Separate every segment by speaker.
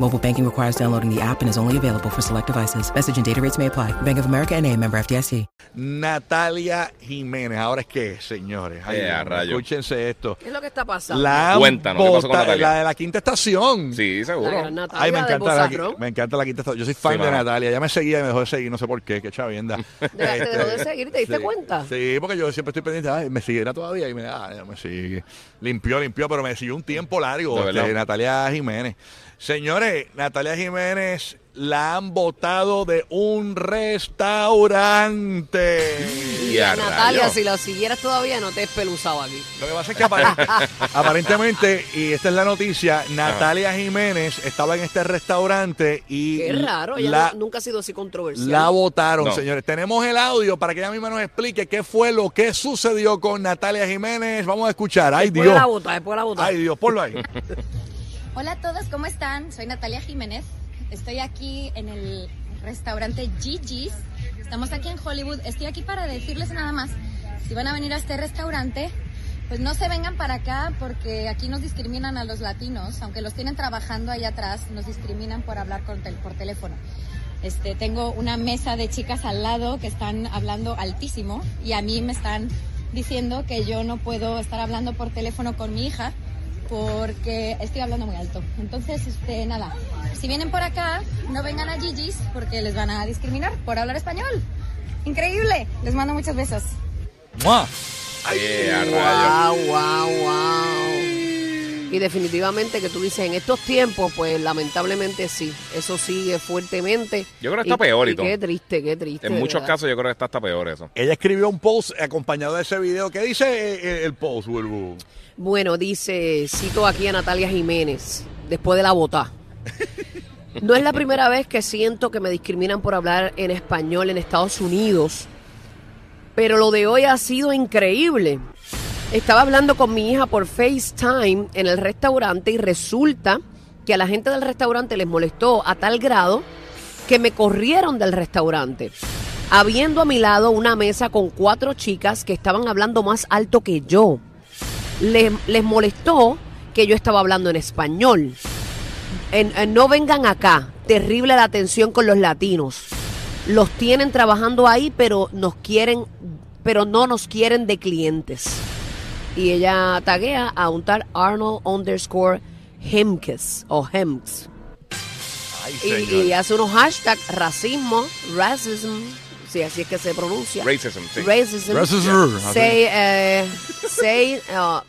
Speaker 1: Mobile banking requires downloading the app and is only available for select devices. Message and data rates may apply. Bank of America and a member FDIC.
Speaker 2: Natalia Jiménez. Ahora es que, señores. Ay,
Speaker 3: Eh, a rayo.
Speaker 2: escúchense esto.
Speaker 4: ¿Qué es lo que está pasando?
Speaker 2: La
Speaker 3: Cuéntanos, ¿qué pasó con Natalia?
Speaker 2: La de la quinta estación.
Speaker 3: Sí,
Speaker 4: La
Speaker 3: seguro.
Speaker 4: Natalia
Speaker 2: Ay, me encanta, la, me encanta la quinta estación. Yo soy fan
Speaker 3: Sí,
Speaker 2: de. Natalia. Ya me seguía y me dejó de seguir. No sé por qué. Qué chavienda.
Speaker 4: Dejaste de
Speaker 2: Este,
Speaker 4: seguir, ¿te diste
Speaker 2: sí.
Speaker 4: cuenta?
Speaker 2: Sí, porque yo siempre estoy pendiente. Ay, me siguiera todavía y me, ah, ya me sigue. Limpió, limpió, pero me siguió un tiempo largo.
Speaker 3: De
Speaker 2: este. Natalia Jiménez. Señores, Natalia Jiménez la han votado de un restaurante.
Speaker 3: Y a
Speaker 4: Natalia, si lo siguieras todavía, no te he espeluzado aquí.
Speaker 2: Lo que pasa es que apare- aparentemente, y esta es la noticia, Natalia Jiménez estaba en este restaurante y
Speaker 4: Qué raro, ella
Speaker 2: la,
Speaker 4: no- nunca ha sido así controversial.
Speaker 2: la votaron,
Speaker 3: No.
Speaker 2: señores. Tenemos el audio para que ella misma nos explique qué fue lo que sucedió con Natalia Jiménez. Vamos a escuchar. Ay,
Speaker 4: después
Speaker 2: Dios.
Speaker 4: la bota, después de la bota.
Speaker 2: Ay, Dios, ponlo ahí.
Speaker 5: Hola a todos, ¿cómo están? Soy Natalia Jiménez. Estoy aquí en el restaurante Gigi's. Estamos aquí en Hollywood. Estoy aquí para decirles nada más. Si van a venir a este restaurante, pues no se vengan para acá porque aquí nos discriminan a los latinos. Aunque los tienen trabajando allá atrás, nos discriminan por hablar por teléfono. Este, tengo una mesa de chicas al lado que están hablando altísimo y a mí me están diciendo que yo no puedo estar hablando por teléfono con mi hija porque estoy hablando muy alto. Entonces, este, nada, si vienen por acá, no vengan a Gigi's porque les van a discriminar por hablar español. Increíble. Les mando muchos besos.
Speaker 2: ¡Mua!
Speaker 3: A rayos.
Speaker 4: Wow, wow, wow. Y definitivamente que tú dices, en estos tiempos, pues lamentablemente sí, eso sigue fuertemente.
Speaker 3: Yo creo que está peor y todo.
Speaker 4: Qué triste, qué triste.
Speaker 3: En muchos
Speaker 4: verdad.
Speaker 3: casos yo creo que está hasta peor eso.
Speaker 2: Ella escribió un post acompañado de ese video. ¿Qué dice eh, el post, Bulbu?
Speaker 4: Bueno, dice, cito aquí a Natalia Jiménez, después de la bota. No es la primera vez que siento que me discriminan por hablar en español en Estados Unidos, pero lo de hoy ha sido increíble. Estaba hablando con mi hija por FaceTime en el restaurante y resulta que a la gente del restaurante les molestó a tal grado que me corrieron del restaurante. Habiendo a mi lado una mesa con cuatro chicas que estaban hablando más alto que yo. Les, les molestó que yo estaba hablando en español. En- no vengan acá. Terrible la atención con los latinos. Los tienen trabajando ahí, pero nos quieren, pero no nos quieren de clientes. Y ella taguea a un tal Arnold underscore Hemkes o Hemks.
Speaker 2: Ay,
Speaker 4: Y,
Speaker 2: señor.
Speaker 4: y hace unos hashtags racismo, racism, si así es que se pronuncia.
Speaker 3: Racism, sí.
Speaker 4: Racism.
Speaker 2: Racism.
Speaker 4: Say, eh, say, uh,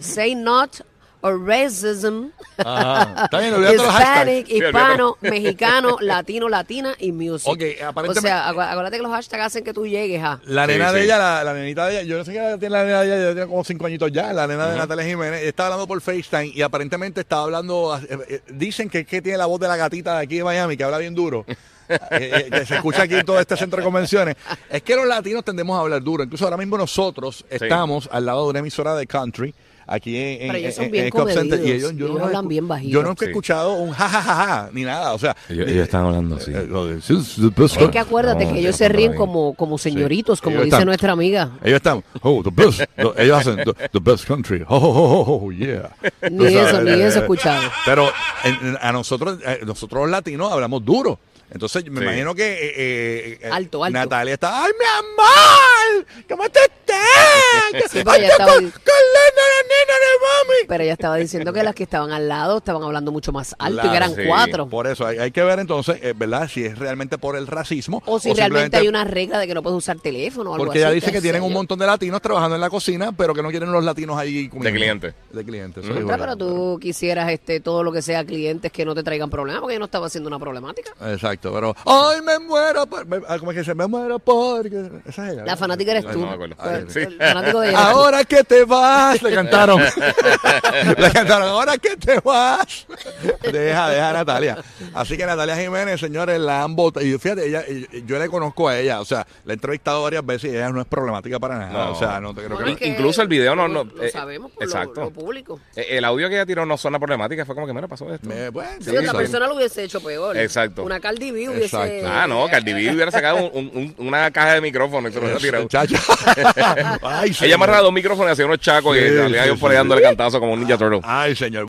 Speaker 4: say not or racism.
Speaker 2: Ajá. Está bien, olvídate los hashtags.
Speaker 3: Sí,
Speaker 4: hispano, mexicano, latino, latina y music.
Speaker 2: Ok, aparentemente-
Speaker 4: O sea, acu- acuérdate que los hashtags hacen que tú llegues a.
Speaker 2: La
Speaker 3: Sí,
Speaker 2: nena de
Speaker 3: sí.
Speaker 2: ella, la, la nenita de ella, yo no sé qué edad tiene la nena de ella, ella tiene como cinco añitos ya, la nena de Natalia Jiménez, estaba hablando por FaceTime y aparentemente estaba hablando, eh, eh, dicen que, que tiene la voz de la gatita de aquí de Miami, que habla bien duro, eh, eh, que se escucha aquí en todo este centro de convenciones. Es que los latinos tendemos a hablar duro, incluso ahora mismo nosotros estamos al lado de una emisora de country. Aquí en, en,
Speaker 4: Pero ellos son
Speaker 2: en-
Speaker 4: bien
Speaker 2: en el Club Center, y ellos, yo
Speaker 4: ellos
Speaker 2: no
Speaker 4: hablan
Speaker 2: escu-
Speaker 4: bien bajito.
Speaker 2: Yo nunca he
Speaker 3: Sí.
Speaker 2: escuchado un jajajaja ni nada, o sea,
Speaker 6: Ellos, ellos están hablando así.
Speaker 2: eh, lo de- "This is the best
Speaker 4: Es que acuérdate
Speaker 6: No,
Speaker 4: que ellos se ríen como, como señoritos, como
Speaker 2: Ellos
Speaker 4: dice
Speaker 2: están-
Speaker 4: nuestra amiga.
Speaker 2: Ellos están, oh, the best. Ellos hacen the, the best country. Oh, oh, oh, oh, yeah.
Speaker 4: Ni
Speaker 2: sabes,
Speaker 4: eso, ni
Speaker 2: eh,
Speaker 4: eso
Speaker 2: eh,
Speaker 4: escuchado.
Speaker 2: Pero en- en- a nosotros, eh, nosotros los latinos hablamos duro. Entonces, me
Speaker 3: Sí.
Speaker 2: imagino que eh, eh, eh,
Speaker 4: Alto, alto.
Speaker 2: Natalia está, ¡ay, mi amor! ¿Cómo te estás?
Speaker 4: Sí, pero ella estaba-
Speaker 2: con, con la nena de mami!
Speaker 4: Pero ella estaba diciendo que las que estaban al lado estaban hablando mucho más alto y
Speaker 2: Claro,
Speaker 4: que eran
Speaker 3: sí.
Speaker 4: cuatro.
Speaker 2: Por eso hay, hay que ver entonces, eh, ¿verdad? Si es realmente por el racismo.
Speaker 4: O si realmente hay una regla de que no puedes usar teléfono o algo
Speaker 2: Porque
Speaker 4: así.
Speaker 2: ella dice que tienen un montón de latinos trabajando en la cocina, pero que no quieren los latinos ahí comiendo.
Speaker 3: clientes.
Speaker 2: De clientes.
Speaker 3: Mm.
Speaker 4: Pero, tú quisieras este todo lo que sea clientes que no te traigan problemas porque yo no estaba haciendo una problemática.
Speaker 2: Exacto, pero ¡ay, me muero! Por, me- ah, ¿Cómo es que dice? Me muero porque... Esa es ella.
Speaker 4: La fanática eres tú.
Speaker 3: no me sí.
Speaker 4: Fanático de.
Speaker 2: Ahora que te vas, le cantaron. le cantaron, ahora que te vas. Deja, deja a Natalia. Así que Natalia Jiménez, señores, la han votado. Y fíjate, ella, yo le conozco a ella, o sea, la he entrevistado varias veces y ella no es problemática para nada.
Speaker 3: No.
Speaker 2: O sea, no te creo
Speaker 4: Bueno,
Speaker 2: que.
Speaker 4: es que
Speaker 3: Incluso el video no-
Speaker 4: lo-
Speaker 3: no,
Speaker 4: Lo
Speaker 3: eh,
Speaker 4: sabemos por lo-
Speaker 3: exacto.
Speaker 4: lo, público.
Speaker 3: Eh, El audio que ella tiró no suena problemática, fue como que, mira, pasó esto.
Speaker 2: Me- bueno,
Speaker 4: Si
Speaker 2: sí,
Speaker 4: otra
Speaker 2: sí.
Speaker 4: persona lo hubiese hecho peor.
Speaker 3: Exacto.
Speaker 4: Una Cardi B hubiese...
Speaker 2: Exacto.
Speaker 3: Ah, no, Cardi B hubiera sacado un- un- una caja de micrófono y se lo hubiera tirado.
Speaker 2: Ay,
Speaker 3: Ella amarraba dos micrófonos y hacía unos chacos y yo
Speaker 2: sí,
Speaker 3: por ahí dándole cantazo como un Ninja Turtle.
Speaker 2: Ay, señor.